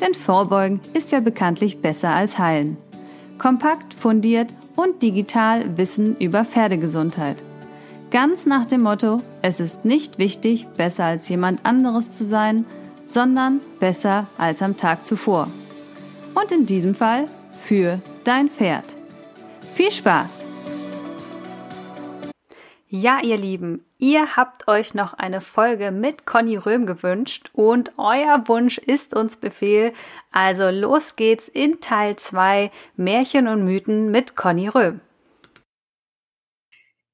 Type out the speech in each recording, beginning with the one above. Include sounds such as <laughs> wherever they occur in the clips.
Denn Vorbeugen ist ja bekanntlich besser als Heilen. Kompakt, fundiert und digital Wissen über Pferdegesundheit. Ganz nach dem Motto, es ist nicht wichtig, besser als jemand anderes zu sein, sondern besser als am Tag zuvor. Und in diesem Fall für dein Pferd. Viel Spaß! Ja, ihr Lieben, ihr habt euch noch eine Folge mit Conny Röhm gewünscht und euer Wunsch ist uns Befehl. Also los geht's in Teil 2 Märchen und Mythen mit Conny Röhm.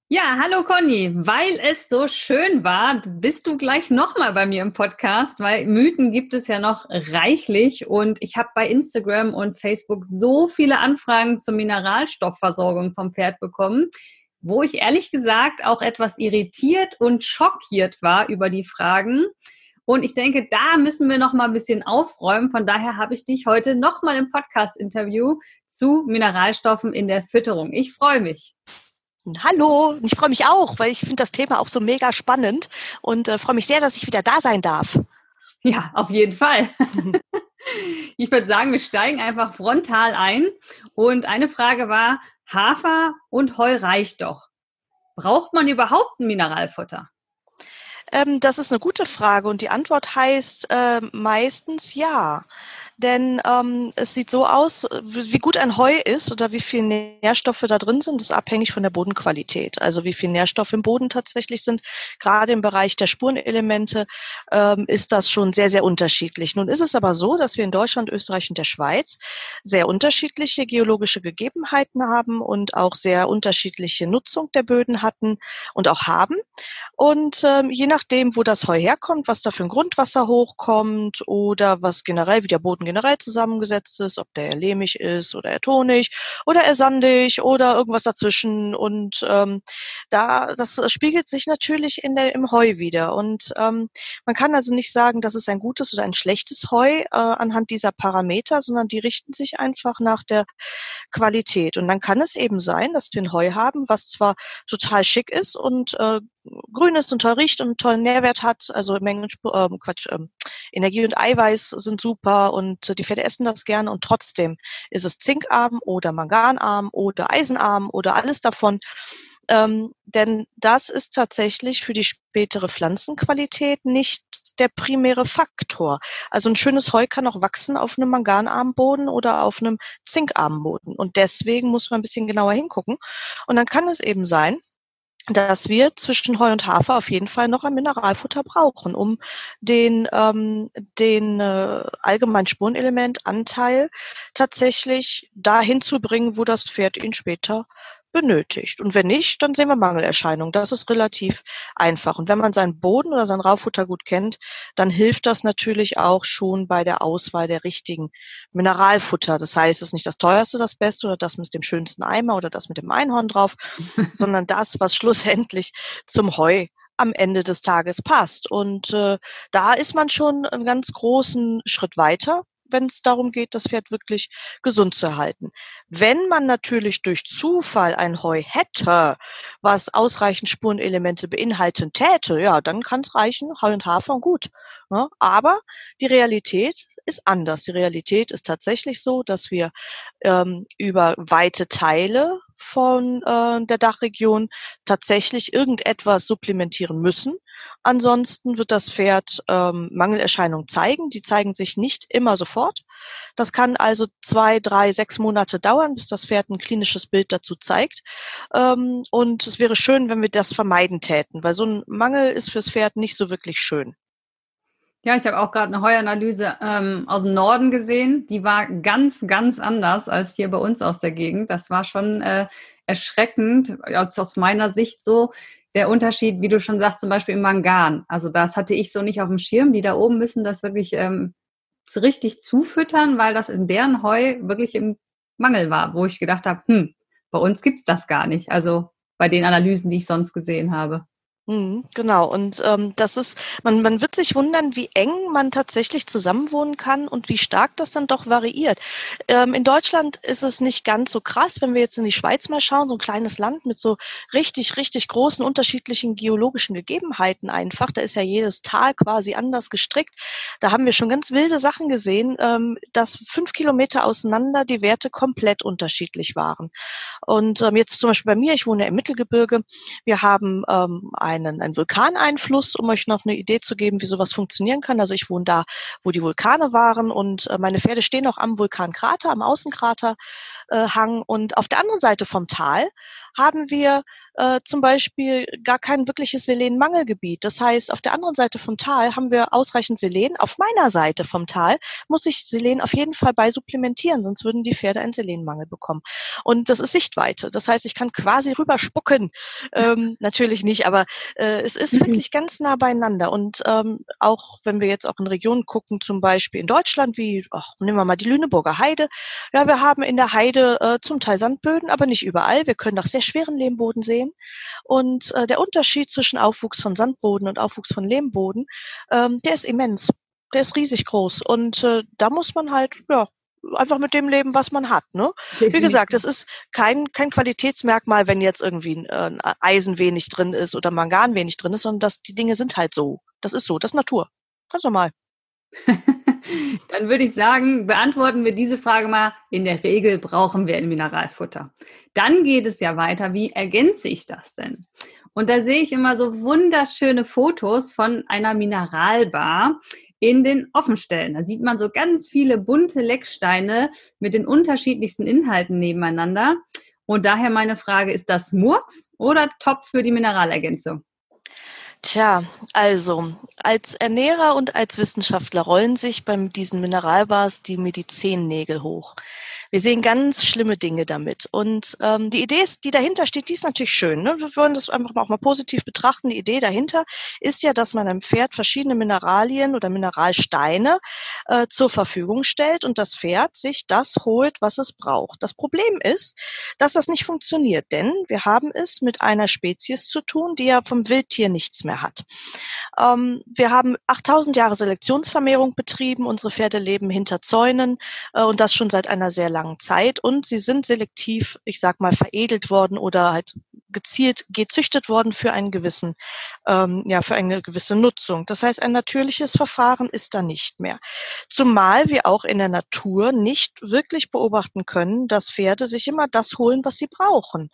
Ja, hallo Conny. Weil es so schön war, bist du gleich nochmal bei mir im Podcast, weil Mythen gibt es ja noch reichlich und ich habe bei Instagram und Facebook so viele Anfragen zur Mineralstoffversorgung vom Pferd bekommen wo ich ehrlich gesagt auch etwas irritiert und schockiert war über die Fragen. Und ich denke, da müssen wir noch mal ein bisschen aufräumen. Von daher habe ich dich heute noch mal im Podcast-Interview zu Mineralstoffen in der Fütterung. Ich freue mich. Hallo, ich freue mich auch, weil ich finde das Thema auch so mega spannend und äh, freue mich sehr, dass ich wieder da sein darf. Ja, auf jeden Fall. <laughs> ich würde sagen, wir steigen einfach frontal ein. Und eine Frage war, Hafer und Heu reicht doch. Braucht man überhaupt ein Mineralfutter? Ähm, das ist eine gute Frage und die Antwort heißt äh, meistens ja. Denn ähm, es sieht so aus, wie gut ein Heu ist oder wie viel Nährstoffe da drin sind, ist abhängig von der Bodenqualität. Also wie viel Nährstoffe im Boden tatsächlich sind. Gerade im Bereich der Spurenelemente ähm, ist das schon sehr, sehr unterschiedlich. Nun ist es aber so, dass wir in Deutschland, Österreich und der Schweiz sehr unterschiedliche geologische Gegebenheiten haben und auch sehr unterschiedliche Nutzung der Böden hatten und auch haben. Und ähm, je nachdem, wo das Heu herkommt, was da für ein Grundwasser hochkommt oder was generell, wie der Boden generell zusammengesetzt ist, ob der eher lehmig ist oder eher tonig oder eher sandig oder irgendwas dazwischen. Und ähm, da das spiegelt sich natürlich in der, im Heu wieder. Und ähm, man kann also nicht sagen, das ist ein gutes oder ein schlechtes Heu äh, anhand dieser Parameter, sondern die richten sich einfach nach der Qualität. Und dann kann es eben sein, dass wir ein Heu haben, was zwar total schick ist und äh, grün ist und toll riecht und tollen Nährwert hat. Also Mengen, äh, Quatsch, äh, Energie und Eiweiß sind super und die Pferde essen das gerne und trotzdem ist es zinkarm oder manganarm oder eisenarm oder alles davon. Ähm, denn das ist tatsächlich für die spätere Pflanzenqualität nicht der primäre Faktor. Also ein schönes Heu kann auch wachsen auf einem manganarmen Boden oder auf einem zinkarmen Boden. Und deswegen muss man ein bisschen genauer hingucken. Und dann kann es eben sein, dass wir zwischen Heu und Hafer auf jeden Fall noch ein Mineralfutter brauchen, um den, ähm, den äh, allgemeinen Spurenelementanteil tatsächlich dahin zu bringen, wo das Pferd ihn später benötigt. Und wenn nicht, dann sehen wir Mangelerscheinungen. Das ist relativ einfach. Und wenn man seinen Boden oder sein Raufutter gut kennt, dann hilft das natürlich auch schon bei der Auswahl der richtigen Mineralfutter. Das heißt, es ist nicht das teuerste, das Beste oder das mit dem schönsten Eimer oder das mit dem Einhorn drauf, <laughs> sondern das, was schlussendlich zum Heu am Ende des Tages passt. Und äh, da ist man schon einen ganz großen Schritt weiter wenn es darum geht, das Pferd wirklich gesund zu erhalten. Wenn man natürlich durch Zufall ein Heu hätte, was ausreichend Spurenelemente beinhalten täte, ja, dann kann es reichen, Heu und Hafer und gut. Ja, ne? aber die Realität ist anders. Die Realität ist tatsächlich so, dass wir ähm, über weite Teile von äh, der Dachregion tatsächlich irgendetwas supplementieren müssen. Ansonsten wird das Pferd ähm, Mangelerscheinungen zeigen. Die zeigen sich nicht immer sofort. Das kann also zwei, drei, sechs Monate dauern, bis das Pferd ein klinisches Bild dazu zeigt. Ähm, und es wäre schön, wenn wir das vermeiden täten, weil so ein Mangel ist fürs Pferd nicht so wirklich schön. Ja, ich habe auch gerade eine Heuanalyse ähm, aus dem Norden gesehen. Die war ganz, ganz anders als hier bei uns aus der Gegend. Das war schon äh, erschreckend, aus, aus meiner Sicht so. Der Unterschied, wie du schon sagst, zum Beispiel im Mangan. Also das hatte ich so nicht auf dem Schirm. Die da oben müssen das wirklich ähm, richtig zufüttern, weil das in deren Heu wirklich im Mangel war, wo ich gedacht habe, hm, bei uns gibt's das gar nicht. Also bei den Analysen, die ich sonst gesehen habe. Mhm, genau, und ähm, das ist, man, man wird sich wundern, wie eng man tatsächlich zusammenwohnen kann und wie stark das dann doch variiert. Ähm, in Deutschland ist es nicht ganz so krass, wenn wir jetzt in die Schweiz mal schauen, so ein kleines Land mit so richtig, richtig großen unterschiedlichen geologischen Gegebenheiten einfach. Da ist ja jedes Tal quasi anders gestrickt. Da haben wir schon ganz wilde Sachen gesehen, ähm, dass fünf Kilometer auseinander die Werte komplett unterschiedlich waren. Und ähm, jetzt zum Beispiel bei mir, ich wohne im Mittelgebirge, wir haben ähm, einen, einen Vulkaneinfluss, um euch noch eine Idee zu geben, wie sowas funktionieren kann. Also ich wohne da, wo die Vulkane waren und äh, meine Pferde stehen auch am Vulkankrater, am Außenkraterhang. Äh, und auf der anderen Seite vom Tal haben wir äh, zum Beispiel gar kein wirkliches Selenmangelgebiet. Das heißt, auf der anderen Seite vom Tal haben wir ausreichend Selen. Auf meiner Seite vom Tal muss ich Selen auf jeden Fall bei supplementieren, sonst würden die Pferde einen Selenmangel bekommen. Und das ist Sichtweite. Das heißt, ich kann quasi rüberspucken. Ähm, <laughs> natürlich nicht, aber äh, es ist mhm. wirklich ganz nah beieinander. Und ähm, auch wenn wir jetzt auch in Regionen gucken, zum Beispiel in Deutschland, wie, ach, nehmen wir mal die Lüneburger Heide. Ja, wir haben in der Heide äh, zum Teil Sandböden, aber nicht überall. Wir können auch sehr schweren Lehmboden sehen. Und äh, der Unterschied zwischen Aufwuchs von Sandboden und Aufwuchs von Lehmboden, ähm, der ist immens. Der ist riesig groß. Und äh, da muss man halt, ja, einfach mit dem leben, was man hat. Ne? Wie gesagt, das ist kein, kein Qualitätsmerkmal, wenn jetzt irgendwie ein äh, Eisen wenig drin ist oder Mangan wenig drin ist, sondern dass die Dinge sind halt so. Das ist so, das ist Natur. Ganz normal. <laughs> Dann würde ich sagen, beantworten wir diese Frage mal. In der Regel brauchen wir ein Mineralfutter. Dann geht es ja weiter. Wie ergänze ich das denn? Und da sehe ich immer so wunderschöne Fotos von einer Mineralbar in den Offenstellen. Da sieht man so ganz viele bunte Lecksteine mit den unterschiedlichsten Inhalten nebeneinander. Und daher meine Frage, ist das Murks oder top für die Mineralergänzung? Tja, also als Ernährer und als Wissenschaftler rollen sich bei diesen Mineralbars die Medizennägel hoch. Wir sehen ganz schlimme Dinge damit. Und ähm, die Idee, ist, die dahinter steht, die ist natürlich schön. Ne? Wir wollen das einfach auch mal positiv betrachten. Die Idee dahinter ist ja, dass man einem Pferd verschiedene Mineralien oder Mineralsteine äh, zur Verfügung stellt und das Pferd sich das holt, was es braucht. Das Problem ist, dass das nicht funktioniert, denn wir haben es mit einer Spezies zu tun, die ja vom Wildtier nichts mehr hat. Ähm, wir haben 8000 Jahre Selektionsvermehrung betrieben. Unsere Pferde leben hinter Zäunen äh, und das schon seit einer sehr langen langen Zeit und sie sind selektiv, ich sag mal, veredelt worden oder halt gezielt gezüchtet worden für einen gewissen, ähm, ja, für eine gewisse Nutzung. Das heißt, ein natürliches Verfahren ist da nicht mehr. Zumal wir auch in der Natur nicht wirklich beobachten können, dass Pferde sich immer das holen, was sie brauchen.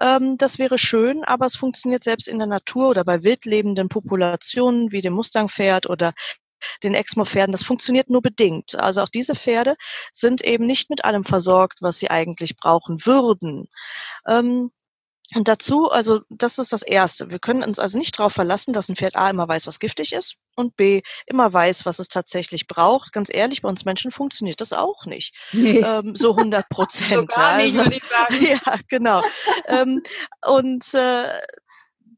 Ähm, das wäre schön, aber es funktioniert selbst in der Natur oder bei wildlebenden Populationen wie dem Mustangpferd oder den Exmo-Pferden. Das funktioniert nur bedingt. Also auch diese Pferde sind eben nicht mit allem versorgt, was sie eigentlich brauchen würden. Ähm, und dazu, also das ist das Erste. Wir können uns also nicht darauf verlassen, dass ein Pferd A immer weiß, was giftig ist und B immer weiß, was es tatsächlich braucht. Ganz ehrlich, bei uns Menschen funktioniert das auch nicht. Nee. Ähm, so 100 <laughs> Prozent. so also, <laughs> ja, genau. ähm, und äh,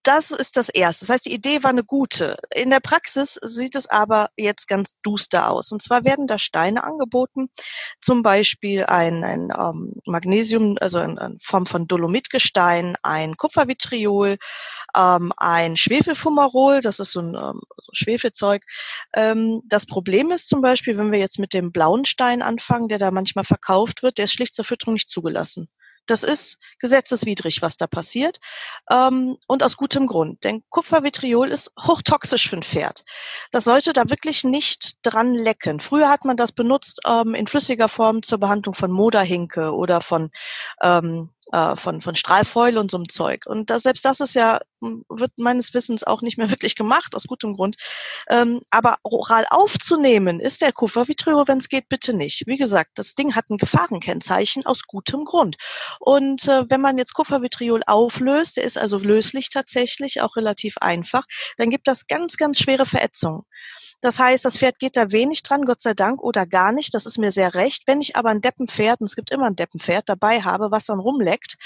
das ist das Erste. Das heißt, die Idee war eine gute. In der Praxis sieht es aber jetzt ganz duster aus. Und zwar werden da Steine angeboten, zum Beispiel ein, ein ähm, Magnesium, also in, in, Form von Dolomitgestein, ein Kupfervitriol, ähm, ein Schwefelfumarol, das ist so ein ähm, Schwefelzeug. Ähm, das Problem ist zum Beispiel, wenn wir jetzt mit dem blauen Stein anfangen, der da manchmal verkauft wird, der ist schlicht zur Fütterung nicht zugelassen. Das ist gesetzeswidrig, was da passiert. Ähm, und aus gutem Grund. Denn Kupfervitriol ist hochtoxisch für ein Pferd. Das sollte da wirklich nicht dran lecken. Früher hat man das benutzt ähm, in flüssiger Form zur Behandlung von Moderhinke oder von ähm, äh, von, von Strahlfäule und so einem Zeug. Und das, selbst das ist ja, wird meines Wissens auch nicht mehr <laughs> wirklich gemacht, aus gutem Grund. Ähm, aber oral aufzunehmen ist der Kupfervitriol, wenn es geht, bitte nicht. Wie gesagt, das Ding hat ein Gefahrenkennzeichen aus gutem Grund. Und äh, wenn man jetzt Kupfervitriol auflöst, der ist also löslich tatsächlich, auch relativ einfach, dann gibt das ganz, ganz schwere Verätzungen. Das heißt, das Pferd geht da wenig dran, Gott sei Dank, oder gar nicht. Das ist mir sehr recht. Wenn ich aber ein Deppenpferd, und es gibt immer ein Deppenpferd, dabei habe, was dann rumleckt,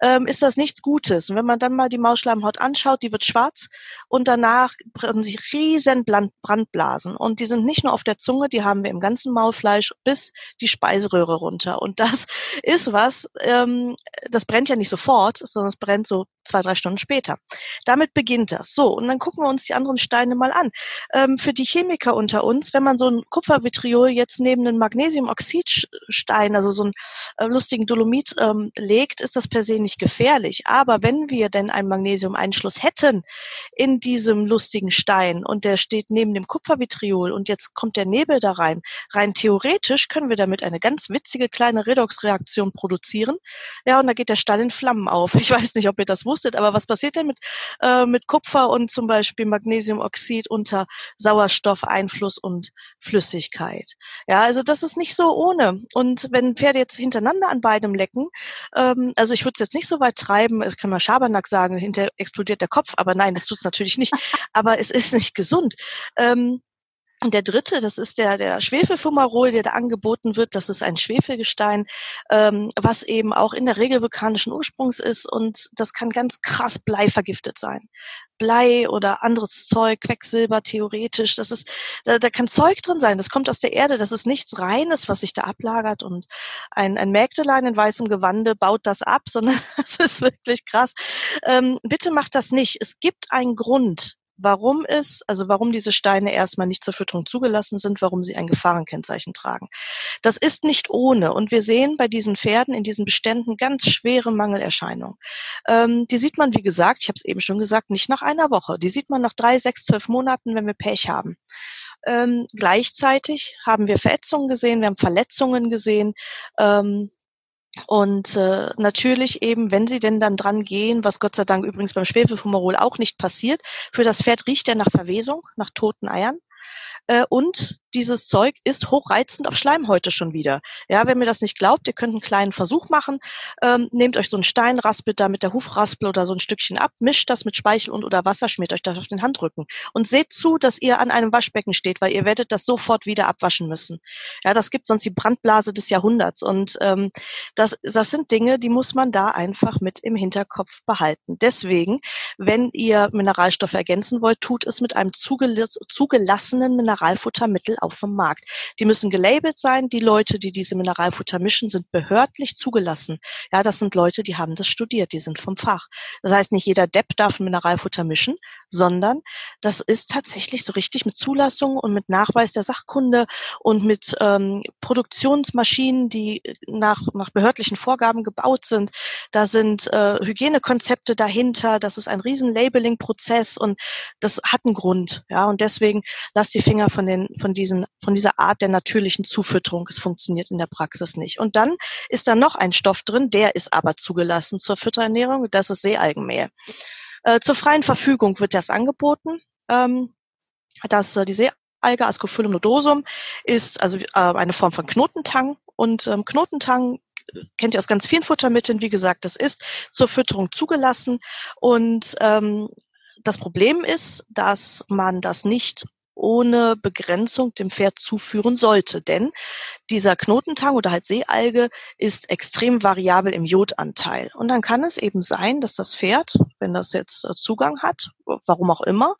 ähm, ist das nichts Gutes. Und wenn man dann mal die Mausschleimhaut anschaut, die wird schwarz und danach brennen sich riesen Brandblasen. Und die sind nicht nur auf der Zunge, die haben wir im ganzen Maulfleisch bis die Speiseröhre runter. Und das <laughs> ist was, ähm, das brennt ja nicht sofort, sondern es brennt so zwei, drei Stunden später. Damit beginnt das. So, und dann gucken wir uns die anderen Steine mal an. Ähm, für die Chemiker unter uns, wenn man so ein Kupfervitriol jetzt neben einen Magnesiumoxidstein, also so einen äh, lustigen Dolomit ähm, legt, ist das per se nicht gefährlich. Aber wenn wir denn einen Magnesiumeinschluss hätten in diesem lustigen Stein und der steht neben dem Kupfervitriol und jetzt kommt der Nebel da rein, rein theoretisch können wir damit eine ganz witzige kleine Redoxreaktion produzieren. Ja, und da geht der Stein in Flammen auf. Ich weiß nicht, ob ihr das wusstet, aber was passiert denn mit, äh, mit Kupfer und zum Beispiel Magnesiumoxid unter Sauerstoffeinfluss und Flüssigkeit? Ja, also das ist nicht so ohne. Und wenn Pferde jetzt hintereinander an beidem lecken, ähm, also ich würde es jetzt nicht so weit treiben, ich kann mal Schabernack sagen, hinter explodiert der Kopf, aber nein, das tut es natürlich nicht. <laughs> aber es ist nicht gesund. Ähm, und der dritte, das ist der, der Schwefelfumarol, der da angeboten wird. Das ist ein Schwefelgestein, ähm, was eben auch in der Regel vulkanischen Ursprungs ist und das kann ganz krass bleivergiftet sein. Blei oder anderes Zeug, Quecksilber theoretisch, das ist, da, da kann Zeug drin sein, das kommt aus der Erde, das ist nichts Reines, was sich da ablagert und ein, ein Mägdelein in weißem Gewande baut das ab, <laughs> sondern das ist wirklich krass. Ähm, bitte macht das nicht. Es gibt einen Grund, warum es, also warum diese Steine erstmal nicht zur Fütterung zugelassen sind, warum sie ein Gefahrenkennzeichen tragen. Das ist nicht ohne. Und wir sehen bei diesen Pferden in diesen Beständen ganz schwere Mangelerscheinungen. Ähm, die sieht man, wie gesagt, ich habe es eben schon gesagt, nicht nach einer Woche. Die sieht man nach drei, sechs, zwölf Monaten, wenn wir Pech haben. Ähm, gleichzeitig haben wir Verätzungen gesehen, wir haben Verletzungen gesehen. Ähm, und äh, natürlich eben, wenn sie denn dann dran gehen, was Gott sei Dank übrigens beim Schwefelfumarol auch nicht passiert, für das Pferd riecht er nach Verwesung, nach toten Eiern. Äh, und dieses Zeug ist hochreizend auf Schleimhäute schon wieder. Ja, wenn mir das nicht glaubt, ihr könnt einen kleinen Versuch machen. Ähm, nehmt euch so einen Stein, raspelt da mit der Hufraspel oder so ein Stückchen ab, mischt das mit Speichel und oder Wasser, schmiert euch das auf den Handrücken und seht zu, dass ihr an einem Waschbecken steht, weil ihr werdet das sofort wieder abwaschen müssen. Ja, das gibt sonst die Brandblase des Jahrhunderts und ähm, das, das sind Dinge, die muss man da einfach mit im Hinterkopf behalten. Deswegen, wenn ihr Mineralstoffe ergänzen wollt, tut es mit einem zugelassenen Mineralfuttermittel auf dem Markt. Die müssen gelabelt sein. Die Leute, die diese Mineralfutter mischen, sind behördlich zugelassen. Ja, das sind Leute, die haben das studiert, die sind vom Fach. Das heißt, nicht jeder Depp darf Mineralfutter mischen, sondern das ist tatsächlich so richtig mit Zulassung und mit Nachweis der Sachkunde und mit ähm, Produktionsmaschinen, die nach, nach behördlichen Vorgaben gebaut sind. Da sind äh, Hygienekonzepte dahinter. Das ist ein riesen Labeling-Prozess und das hat einen Grund. Ja, und deswegen lasst die Finger von den, von diesen diesen, von dieser Art der natürlichen Zufütterung. Es funktioniert in der Praxis nicht. Und dann ist da noch ein Stoff drin, der ist aber zugelassen zur Fütterernährung. Das ist Seealgenmehl. Äh, zur freien Verfügung wird das angeboten. Ähm, dass äh, die Seealge Ascophyllum nodosum ist also äh, eine Form von Knotentang und ähm, Knotentang äh, kennt ihr aus ganz vielen Futtermitteln. Wie gesagt, das ist zur Fütterung zugelassen und ähm, das Problem ist, dass man das nicht ohne Begrenzung dem Pferd zuführen sollte. Denn dieser Knotentang oder halt Seealge ist extrem variabel im Jodanteil. Und dann kann es eben sein, dass das Pferd, wenn das jetzt äh, Zugang hat, warum auch immer,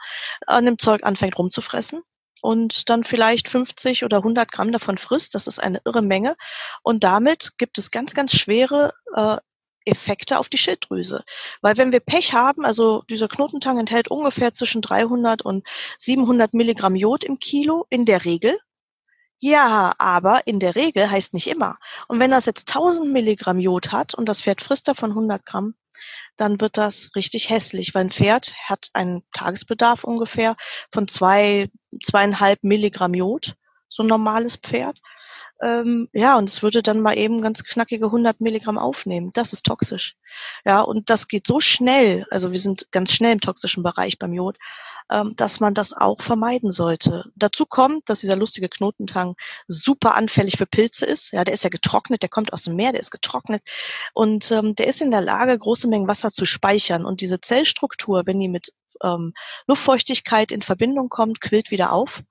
an dem Zeug anfängt rumzufressen und dann vielleicht 50 oder 100 Gramm davon frisst. Das ist eine irre Menge. Und damit gibt es ganz, ganz schwere äh, Effekte auf die Schilddrüse. Weil wenn wir Pech haben, also dieser Knotentang enthält ungefähr zwischen 300 und 700 Milligramm Jod im Kilo in der Regel. Ja, aber in der Regel heißt nicht immer. Und wenn das jetzt 1000 Milligramm Jod hat und das Pferd frisst davon 100 Gramm, dann wird das richtig hässlich, weil ein Pferd hat einen Tagesbedarf ungefähr von zwei, zweieinhalb Milligramm Jod, so ein normales Pferd. Ähm, ja, und es würde dann mal eben ganz knackige 100 Milligramm aufnehmen. Das ist toxisch. Ja, und das geht so schnell, also wir sind ganz schnell im toxischen Bereich beim Jod, ähm, dass man das auch vermeiden sollte. Dazu kommt, dass dieser lustige Knotentang super anfällig für Pilze ist. Ja, der ist ja getrocknet, der kommt aus dem Meer, der ist getrocknet und ähm, der ist in der Lage, große Mengen Wasser zu speichern. Und diese Zellstruktur, wenn die mit ähm, Luftfeuchtigkeit in Verbindung kommt, quillt wieder auf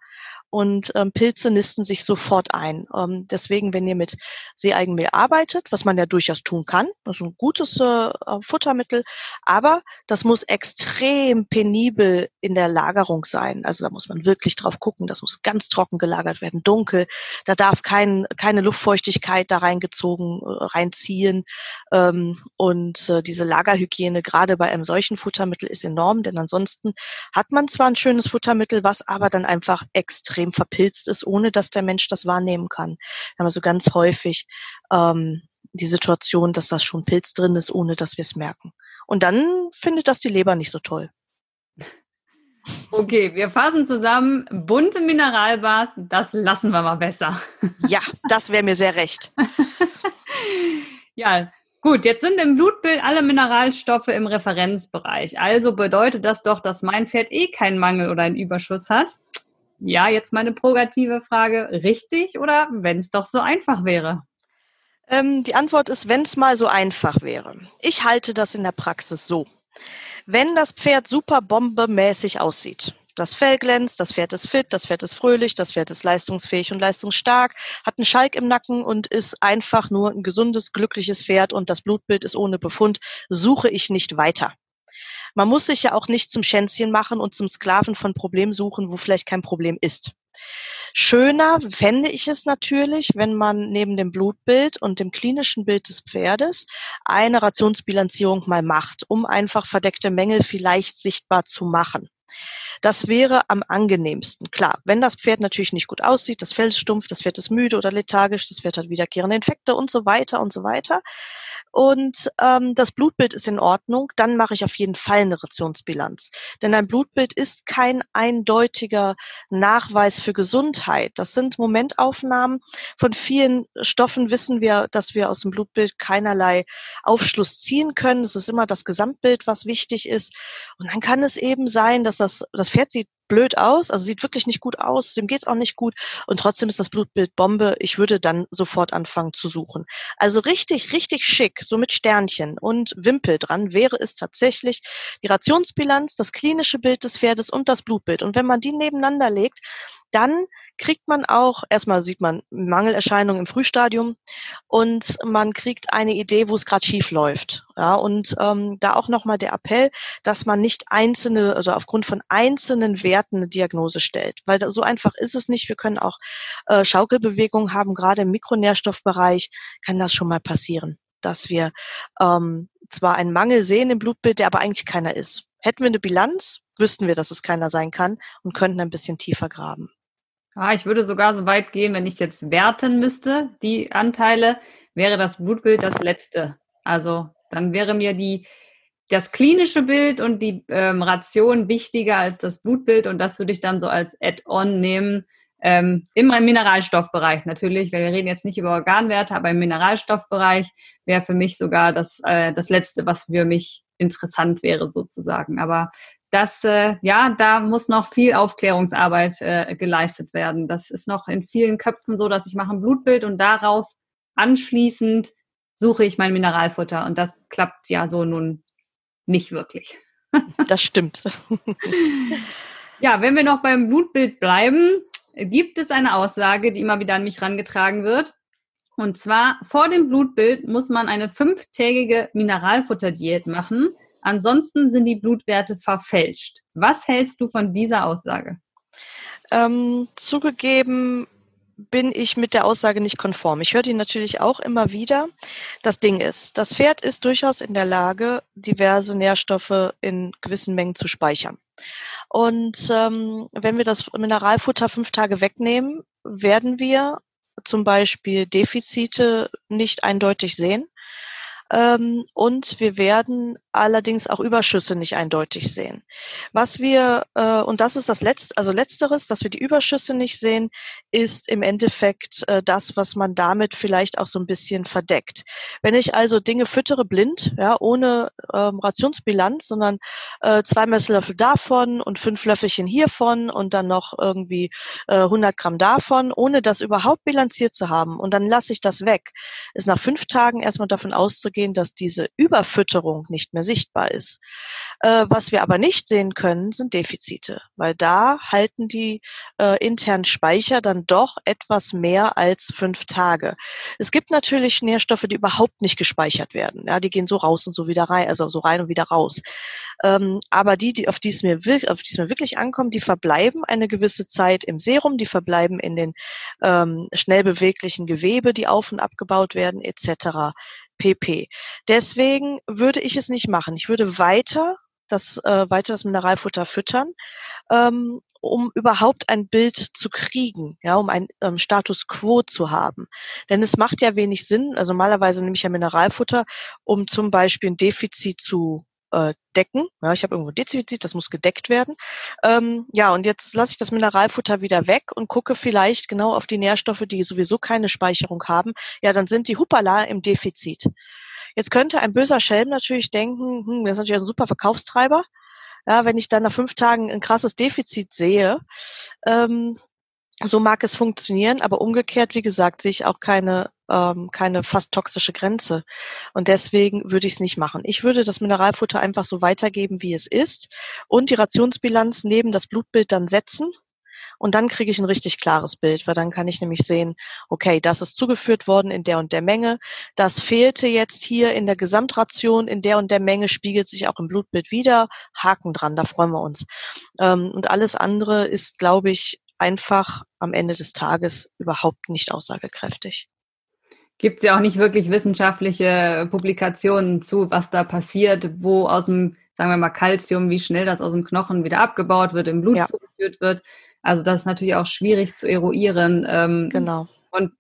und ähm, Pilze nisten sich sofort ein. Ähm, deswegen, wenn ihr mit Seeeigenmehl arbeitet, was man ja durchaus tun kann, das ist ein gutes äh, Futtermittel, aber das muss extrem penibel in der Lagerung sein. Also da muss man wirklich drauf gucken, das muss ganz trocken gelagert werden, dunkel, da darf kein, keine Luftfeuchtigkeit da reingezogen, äh, reinziehen ähm, und äh, diese Lagerhygiene gerade bei einem solchen Futtermittel ist enorm, denn ansonsten hat man zwar ein schönes Futtermittel, was aber dann einfach extrem verpilzt ist, ohne dass der Mensch das wahrnehmen kann. Wir haben also ganz häufig ähm, die Situation, dass das schon Pilz drin ist, ohne dass wir es merken. Und dann findet das die Leber nicht so toll. <laughs> Okay, wir fassen zusammen. Bunte Mineralbars, das lassen wir mal besser. Ja, das wäre mir sehr recht. <laughs> ja, Gut, jetzt sind im Blutbild alle Mineralstoffe im Referenzbereich. Also bedeutet das doch, dass mein Pferd eh keinen Mangel oder einen Überschuss hat. Ja, jetzt meine progative Frage. Richtig oder wenn es doch so einfach wäre? Ähm, die Antwort ist, wenn es mal so einfach wäre. Ich halte das in der Praxis so. Wenn das Pferd super bombemäßig aussieht, das Fell glänzt, das Pferd ist fit, das Pferd ist fröhlich, das Pferd ist leistungsfähig und leistungsstark, hat einen Schalk im Nacken und ist einfach nur ein gesundes, glückliches Pferd und das Blutbild ist ohne Befund, suche ich nicht weiter. Man muss sich ja auch nicht zum Schänzchen machen und zum Sklaven von Problemen suchen, wo vielleicht kein Problem ist. Schöner fände ich es natürlich, wenn man neben dem Blutbild und dem klinischen Bild des Pferdes eine Rationsbilanzierung mal macht, um einfach verdeckte Mängel vielleicht sichtbar zu machen. Das wäre am angenehmsten. Klar, wenn das Pferd natürlich nicht gut aussieht, das Fell ist stumpf, das Pferd ist müde oder lethargisch, das Pferd hat wiederkehrende Infekte und so weiter und so weiter. Und ähm, das Blutbild ist in Ordnung, dann mache ich auf jeden Fall eine Rationsbilanz. Denn ein Blutbild ist kein eindeutiger Nachweis für Gesundheit. Das sind Momentaufnahmen. Von vielen Stoffen wissen wir, dass wir aus dem Blutbild keinerlei Aufschluss ziehen können. Es ist immer das Gesamtbild, was wichtig ist. Und dann kann es eben sein, dass das, das Pferd sieht blöd aus, also sieht wirklich nicht gut aus, dem geht's auch nicht gut und trotzdem ist das Blutbild Bombe. Ich würde dann sofort anfangen zu suchen. Also richtig, richtig schick, so mit Sternchen und Wimpel dran wäre es tatsächlich die Rationsbilanz, das klinische Bild des Pferdes und das Blutbild. Und wenn man die nebeneinander legt, dann kriegt man auch, erstmal sieht man Mangelerscheinungen im Frühstadium und man kriegt eine Idee, wo es gerade schief läuft. Ja, und ähm, da auch nochmal der Appell, dass man nicht einzelne, also aufgrund von einzelnen Werten eine Diagnose stellt. Weil so einfach ist es nicht. Wir können auch äh, Schaukelbewegungen haben, gerade im Mikronährstoffbereich kann das schon mal passieren, dass wir ähm, zwar einen Mangel sehen im Blutbild, der aber eigentlich keiner ist. Hätten wir eine Bilanz, wüssten wir, dass es keiner sein kann und könnten ein bisschen tiefer graben. Ah, ich würde sogar so weit gehen, wenn ich jetzt werten müsste, die Anteile, wäre das Blutbild das letzte. Also dann wäre mir die, das klinische Bild und die ähm, Ration wichtiger als das Blutbild und das würde ich dann so als Add-on nehmen. Ähm, Im Mineralstoffbereich natürlich, weil wir reden jetzt nicht über Organwerte, aber im Mineralstoffbereich wäre für mich sogar das, äh, das Letzte, was für mich interessant wäre sozusagen. Aber das, äh, ja, da muss noch viel Aufklärungsarbeit äh, geleistet werden. Das ist noch in vielen Köpfen so, dass ich mache ein Blutbild und darauf anschließend suche ich mein Mineralfutter. Und das klappt ja so nun nicht wirklich. <laughs> das stimmt. ja, wenn wir noch beim Blutbild bleiben, gibt es eine Aussage, die immer wieder an mich rangetragen wird. Und zwar, vor dem Blutbild muss man eine fünftägige Mineralfutterdiät machen, Ansonsten sind die Blutwerte verfälscht. Was hältst du von dieser Aussage? Ähm, zugegeben bin ich mit der Aussage nicht konform. Ich höre die natürlich auch immer wieder. Das Ding ist, das Pferd ist durchaus in der Lage, diverse Nährstoffe in gewissen Mengen zu speichern. Und ähm, wenn wir das Mineralfutter fünf Tage wegnehmen, werden wir zum Beispiel Defizite nicht eindeutig sehen. Ähm, und wir werden allerdings auch Überschüsse nicht eindeutig sehen. Was wir, äh, und das ist das Letzte, also Letzteres, dass wir die Überschüsse nicht sehen, ist im Endeffekt äh, das, was man damit vielleicht auch so ein bisschen verdeckt. Wenn ich also Dinge füttere blind, ja, ohne ähm, Rationsbilanz, sondern äh, zwei Messlöffel davon und fünf Löffelchen hiervon und dann noch irgendwie äh, 100 Gramm davon, ohne das überhaupt bilanziert zu haben und dann lasse ich das weg, ist nach fünf Tagen erstmal davon auszugehen, dass diese Überfütterung nicht mehr sichtbar ist. Äh, was wir aber nicht sehen können, sind Defizite, weil da halten die äh, internen Speicher dann doch etwas mehr als fünf Tage. Es gibt natürlich Nährstoffe, die überhaupt nicht gespeichert werden. Ja, die gehen so raus und so wieder rein, also so rein und wieder raus. Ähm, aber die, die auf die es mir auf die es mir wirklich ankommt, die verbleiben eine gewisse Zeit im Serum, die verbleiben in den ähm, schnell beweglichen Gewebe, die auf und abgebaut werden, etc. pp. Deswegen würde ich es nicht machen. Ich würde weiter das äh, weiter das Mineralfutter füttern, ähm, um überhaupt ein Bild zu kriegen, ja, um ein ähm, Status quo zu haben. Denn es macht ja wenig Sinn, also normalerweise nehme ich ja Mineralfutter, um zum Beispiel ein Defizit zu äh, decken. Ja, ich habe irgendwo ein Defizit, das muss gedeckt werden. Ähm, ja, und jetzt lasse ich das Mineralfutter wieder weg und gucke vielleicht genau auf die Nährstoffe, die sowieso keine Speicherung haben. Ja, dann sind die Hupala im Defizit. Jetzt könnte ein böser Schelm natürlich denken, hm, das ist natürlich ein super Verkaufstreiber. Ja, wenn ich dann nach fünf Tagen ein krasses Defizit sehe, ähm, so mag es funktionieren, aber umgekehrt, wie gesagt, sehe ich auch keine, ähm, keine fast toxische Grenze. Und deswegen würde ich es nicht machen. Ich würde das Mineralfutter einfach so weitergeben, wie es ist und die Rationsbilanz neben das Blutbild dann setzen. Und dann kriege ich ein richtig klares Bild, weil dann kann ich nämlich sehen, okay, das ist zugeführt worden in der und der Menge. Das fehlte jetzt hier in der Gesamtration in der und der Menge, spiegelt sich auch im Blutbild wieder. Haken dran, da freuen wir uns. Ähm, und alles andere ist, glaube ich, einfach am Ende des Tages überhaupt nicht aussagekräftig. Gibt es ja auch nicht wirklich wissenschaftliche Publikationen zu, was da passiert, wo aus dem, sagen wir mal, Kalzium, wie schnell das aus dem Knochen wieder abgebaut wird, im Blut ja. zugeführt wird. Also das ist natürlich auch schwierig zu eruieren. Ähm, genau. Und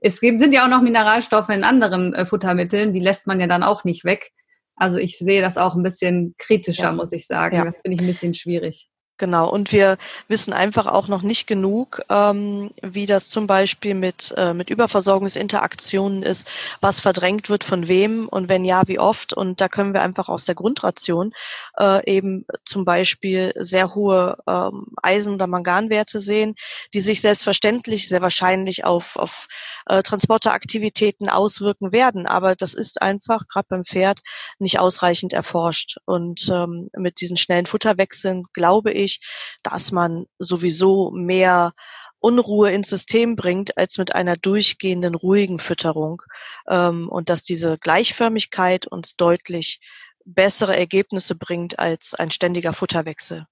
es gibt, sind ja auch noch Mineralstoffe in anderen äh, Futtermitteln, die lässt man ja dann auch nicht weg. Also ich sehe das auch ein bisschen kritischer, ja. muss ich sagen. Ja. Das finde ich ein bisschen schwierig. Genau, und wir wissen einfach auch noch nicht genug, ähm, wie das zum Beispiel mit, äh, mit Überversorgungsinteraktionen ist, was verdrängt wird von wem und wenn ja, wie oft. Und da können wir einfach aus der Grundration äh, eben zum Beispiel sehr hohe ähm, Eisen- oder Manganwerte sehen, die sich selbstverständlich sehr wahrscheinlich auf, auf äh, Transporteraktivitäten auswirken werden. Aber das ist einfach gerade beim Pferd nicht ausreichend erforscht. Und ähm, mit diesen schnellen Futterwechseln glaube ich, dass man sowieso mehr Unruhe ins System bringt als mit einer durchgehenden ruhigen Fütterung ähm, und dass diese Gleichförmigkeit uns deutlich bessere Ergebnisse bringt als ein ständiger Futterwechsel.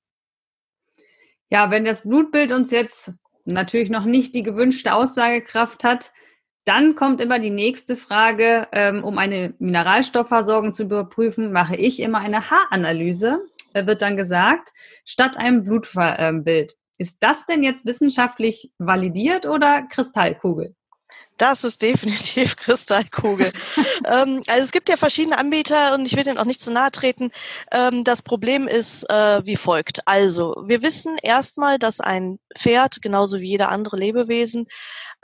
Ja, wenn das Blutbild uns jetzt natürlich noch nicht die gewünschte Aussagekraft hat, dann kommt immer die nächste Frage, ähm, um eine Mineralstoffversorgung zu überprüfen, mache ich immer eine Haaranalyse wird dann gesagt, statt einem Blutbild. Ist das denn jetzt wissenschaftlich validiert oder Kristallkugel? Das ist definitiv <laughs> Kristallkugel. ähm, also es gibt ja verschiedene Anbieter und ich will denen auch nicht zu nahe treten. Ähm, das Problem ist äh, wie folgt. Also wir wissen erstmal, dass ein Pferd genauso wie jeder andere Lebewesen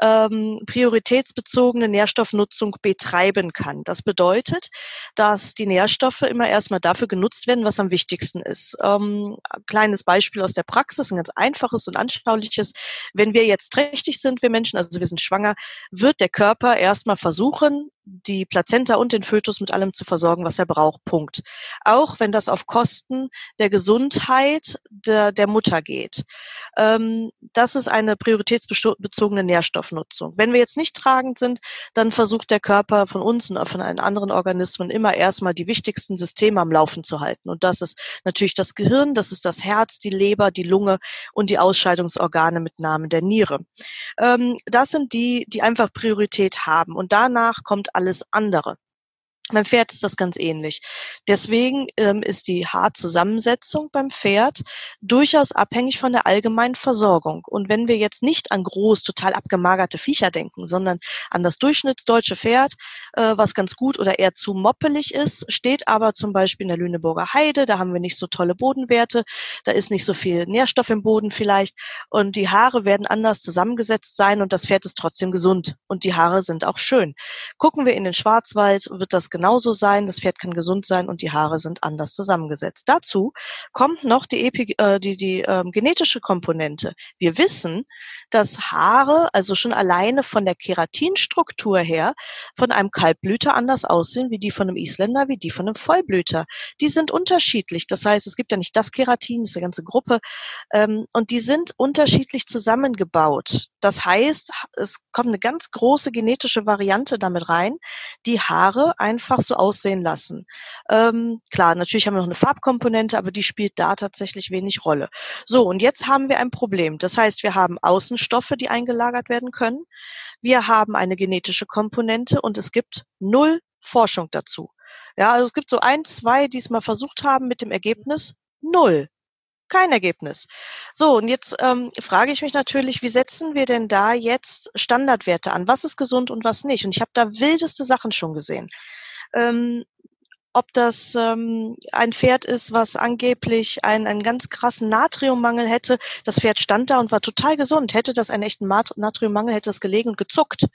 ähm, prioritätsbezogene Nährstoffnutzung betreiben kann. Das bedeutet, dass die Nährstoffe immer erstmal dafür genutzt werden, was am wichtigsten ist. Ähm, kleines Beispiel aus der Praxis, ein ganz einfaches und anschauliches. Wenn wir jetzt trächtig sind, wir Menschen, also wir sind schwanger, wird der Körper erstmal versuchen, die Plazenta und den Fötus mit allem zu versorgen, was er braucht. Punkt. Auch wenn das auf Kosten der Gesundheit der, der Mutter geht. Ähm, das ist eine prioritätsbezogene Nährstoffnutzung. Wenn wir jetzt nicht tragend sind, dann versucht der Körper von uns und von allen anderen Organismen immer erstmal die wichtigsten Systeme am Laufen zu halten. Und das ist natürlich das Gehirn, das ist das Herz, die Leber, die Lunge und die Ausscheidungsorgane mit Namen der Niere. Ähm, das sind die, die einfach Priorität haben. Und danach kommt alles andere. Beim Pferd ist das ganz ähnlich. Deswegen ähm, ist die Haarzusammensetzung beim Pferd durchaus abhängig von der allgemeinen Versorgung. Und wenn wir jetzt nicht an groß, total abgemagerte Viecher denken, sondern an das durchschnittsdeutsche Pferd, äh, was ganz gut oder eher zu moppelig ist, steht aber zum Beispiel in der Lüneburger Heide, da haben wir nicht so tolle Bodenwerte, da ist nicht so viel Nährstoff im Boden vielleicht und die Haare werden anders zusammengesetzt sein und das Pferd ist trotzdem gesund und die Haare sind auch schön. Gucken wir in den Schwarzwald, wird das genauso sein, das Pferd kann gesund sein und die Haare sind anders zusammengesetzt. Dazu kommt noch die, Epi, äh, die, die ähm, genetische Komponente. Wir wissen, dass Haare, also schon alleine von der Keratinstruktur her, von einem Kaltblüter anders aussehen wie die von einem Isländer, wie die von einem Vollblüter. Die sind unterschiedlich. Das heißt, es gibt ja nicht das Keratin, das ist eine ganze Gruppe, ähm, und die sind unterschiedlich zusammengebaut. Das heißt, es kommt eine ganz große genetische Variante damit rein, die Haare einfach so aussehen lassen. Ähm, klar, natürlich haben wir noch eine Farbkomponente, aber die spielt da tatsächlich wenig Rolle. So, und jetzt haben wir ein Problem. Das heißt, wir haben Außenstoffe, die eingelagert werden können. Wir haben eine genetische Komponente und es gibt null Forschung dazu. Ja, also es gibt so ein, zwei, die es mal versucht haben mit dem Ergebnis null. Kein Ergebnis. So, und jetzt ähm, frage ich mich natürlich, wie setzen wir denn da jetzt Standardwerte an? Was ist gesund und was nicht? Und ich habe da wildeste Sachen schon gesehen. Ähm, ob das ähm, ein Pferd ist, was angeblich einen, einen ganz krassen Natriummangel hätte. Das Pferd stand da und war total gesund. Hätte das einen echten Natriummangel, hätte es gelegen und gezuckt.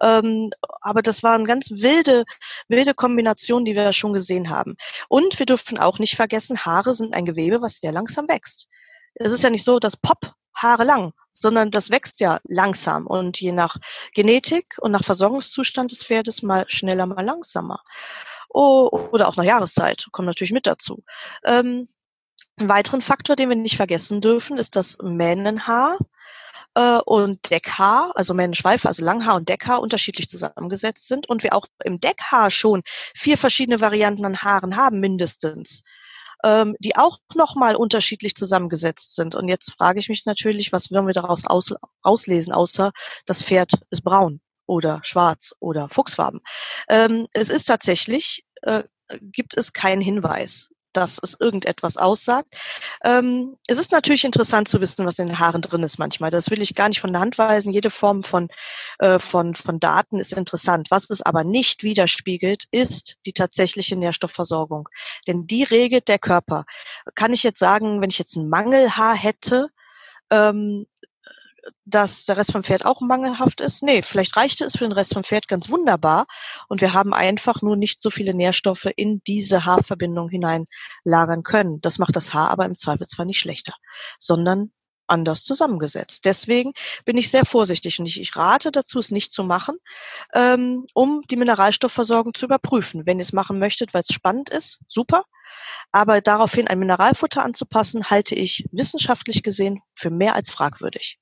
Ähm, aber das waren ganz wilde, wilde Kombinationen, die wir da schon gesehen haben. Und wir dürfen auch nicht vergessen, Haare sind ein Gewebe, was sehr langsam wächst. Es ist ja nicht so, dass Pop Haare lang, sondern das wächst ja langsam und je nach Genetik und nach Versorgungszustand des Pferdes mal schneller, mal langsamer. Oh, oder auch nach Jahreszeit, kommt natürlich mit dazu. Ähm, ein weiteren Faktor, den wir nicht vergessen dürfen, ist das Mähnenhaar äh, und Deckhaar, also Mähnenschweife, also Langhaar und Deckhaar unterschiedlich zusammengesetzt sind und wir auch im Deckhaar schon vier verschiedene Varianten an Haaren haben, mindestens ähm, die auch nochmal unterschiedlich zusammengesetzt sind. Und jetzt frage ich mich natürlich, was wollen wir daraus aus, auslesen, außer das Pferd ist braun oder schwarz oder fuchsfarben. Ähm, es ist tatsächlich, äh, gibt es keinen Hinweis dass es irgendetwas aussagt. Ähm, es ist natürlich interessant zu wissen, was in den Haaren drin ist manchmal. Das will ich gar nicht von der Hand weisen. Jede Form von, äh, von, von Daten ist interessant. Was es aber nicht widerspiegelt, ist die tatsächliche Nährstoffversorgung. Denn die regelt der Körper. Kann ich jetzt sagen, wenn ich jetzt ein Mangelhaar hätte, ähm, dass der Rest vom Pferd auch mangelhaft ist? Nee, vielleicht reichte es für den Rest vom Pferd ganz wunderbar und wir haben einfach nur nicht so viele Nährstoffe in diese Haarverbindung hineinlagern können. Das macht das Haar aber im Zweifel zwar nicht schlechter, sondern anders zusammengesetzt. Deswegen bin ich sehr vorsichtig und ich, rate dazu, es nicht zu machen, ähm, um die Mineralstoffversorgung zu überprüfen. Wenn ihr es machen möchtet, weil es spannend ist, super. Aber daraufhin ein Mineralfutter anzupassen, halte ich wissenschaftlich gesehen für mehr als fragwürdig.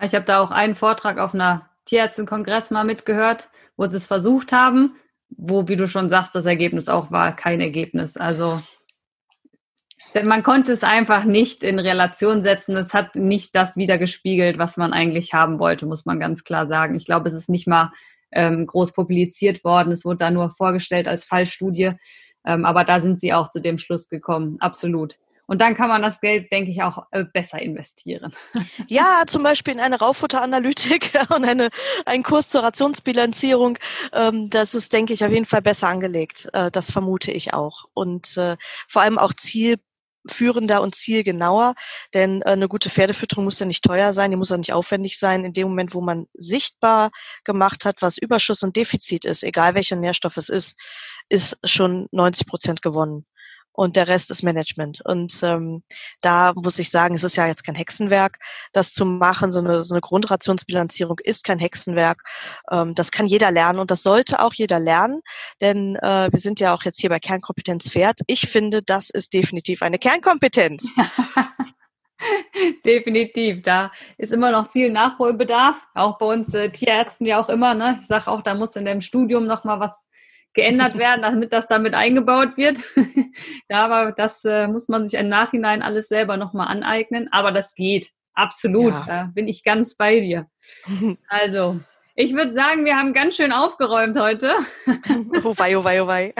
Ich habe da auch einen Vortrag auf einer Tierärztenkongress mal mitgehört, wo sie es versucht haben, wo, wie du schon sagst, das Ergebnis auch war kein Ergebnis. Also denn man konnte es einfach nicht in Relation setzen. Es hat nicht das wiedergespiegelt, was man eigentlich haben wollte, muss man ganz klar sagen. Ich glaube, es ist nicht mal ähm, groß publiziert worden. Es wurde da nur vorgestellt als Fallstudie. Ähm, aber da sind sie auch zu dem Schluss gekommen. Absolut. Und dann kann man das Geld, denke ich, auch äh, besser investieren. <laughs> Ja, zum Beispiel in eine Raufutteranalytik <laughs> und eine, einen Kurs zur Rationsbilanzierung. Ähm, das ist, denke ich, auf jeden Fall besser angelegt. Äh, das vermute ich auch. Und äh, vor allem auch zielführender und zielgenauer, denn eine gute Pferdefütterung muss ja nicht teuer sein, die muss auch nicht aufwendig sein. In dem Moment, wo man sichtbar gemacht hat, was Überschuss und Defizit ist, egal welcher Nährstoff es ist, ist schon 90 Prozent gewonnen und der Rest ist Management. Und ähm, da muss ich sagen, es ist ja jetzt kein Hexenwerk, das zu machen. So eine, so eine Grundrationsbilanzierung ist kein Hexenwerk. Ähm, das kann jeder lernen und das sollte auch jeder lernen, denn äh, wir sind ja auch jetzt hier bei Kernkompetenz Pferd. Ich finde, das ist definitiv eine Kernkompetenz. <laughs> Definitiv, da ist immer noch viel Nachholbedarf, auch bei uns äh, Tierärzten ja auch immer. Ne? Ich sage auch, da muss in dem Studium noch mal was geändert werden, damit das damit eingebaut wird. <laughs> ja, aber das äh, muss man sich im Nachhinein alles selber nochmal aneignen. Aber das geht. Absolut. Ja. Da bin ich ganz bei dir. <laughs> Also, ich würde sagen, wir haben ganz schön aufgeräumt heute. <laughs> oh wei, oh wei, oh wei.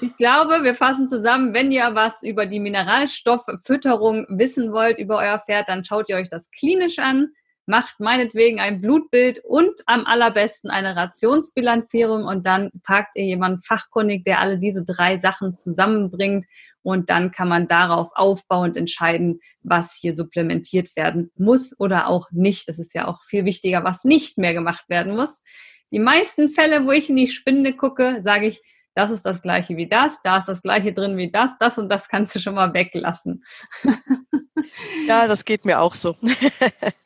Ich glaube, wir fassen zusammen, wenn ihr was über die Mineralstofffütterung wissen wollt, über euer Pferd, dann schaut ihr euch das klinisch an macht meinetwegen ein Blutbild und am allerbesten eine Rationsbilanzierung und dann packt ihr jemanden fachkundig, der alle diese drei Sachen zusammenbringt und dann kann man darauf aufbauend entscheiden, was hier supplementiert werden muss oder auch nicht. Das ist ja auch viel wichtiger, was nicht mehr gemacht werden muss. die meisten Fälle, wo ich in die Spinde gucke, sage ich, das ist das gleiche wie das, da ist das gleiche drin wie das, das und das kannst du schon mal weglassen. ja, das geht mir auch so. <laughs>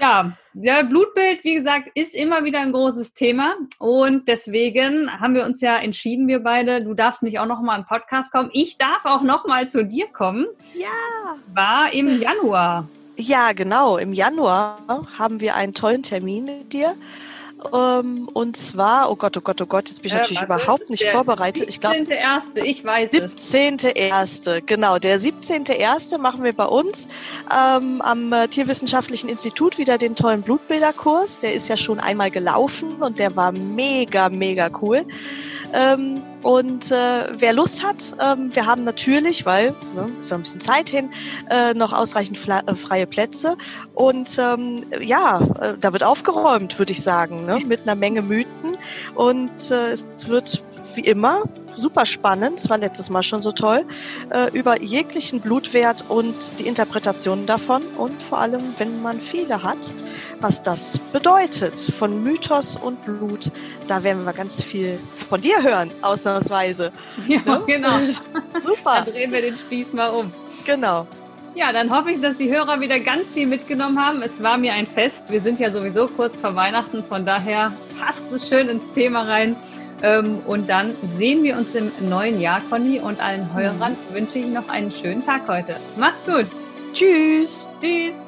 ja, der Blutbild, wie gesagt, ist immer wieder ein großes Thema und deswegen haben wir uns ja entschieden, wir beide, du darfst nicht auch noch mal im Podcast kommen, ich darf auch noch mal zu dir kommen. Ja. War im Januar. Ja, genau. Im Januar haben wir einen tollen Termin mit dir. Ähm, und zwar, oh Gott, oh Gott, oh Gott, jetzt bin ich äh, natürlich überhaupt nicht vorbereitet. Ich glaube, 17.1., ich weiß 17. es. 17.1., genau. Der 17.1. machen wir bei uns ähm, am äh, Tierwissenschaftlichen Institut wieder den tollen Blutbilderkurs. Der ist ja schon einmal gelaufen und der war mega, mega cool. Ähm, und äh, wer Lust hat, ähm, wir haben natürlich, weil ne, ist noch ein bisschen Zeit hin, äh, noch ausreichend äh, freie Plätze. Und ähm, ja, äh, da wird aufgeräumt, würde ich sagen, ne, mit einer Menge Mythen. Und äh, es wird wie immer super spannend, es war letztes Mal schon so toll, äh, über jeglichen Blutwert und die Interpretationen davon und vor allem, wenn man viele hat, was das bedeutet von Mythos und Blut. Da werden wir ganz viel von dir hören, ausnahmsweise. Ja, ne? genau. <laughs> super. Dann drehen wir den Spieß mal um. Genau. Ja, dann hoffe ich, dass die Hörer wieder ganz viel mitgenommen haben. Es war mir ein Fest. Wir sind ja sowieso kurz vor Weihnachten, von daher passt es schön ins Thema rein. Ähm, und dann sehen wir uns im neuen Jahr, Conny, und allen Hörern mhm. wünsche ich noch einen schönen Tag heute. Mach's gut. Tschüss. Tschüss.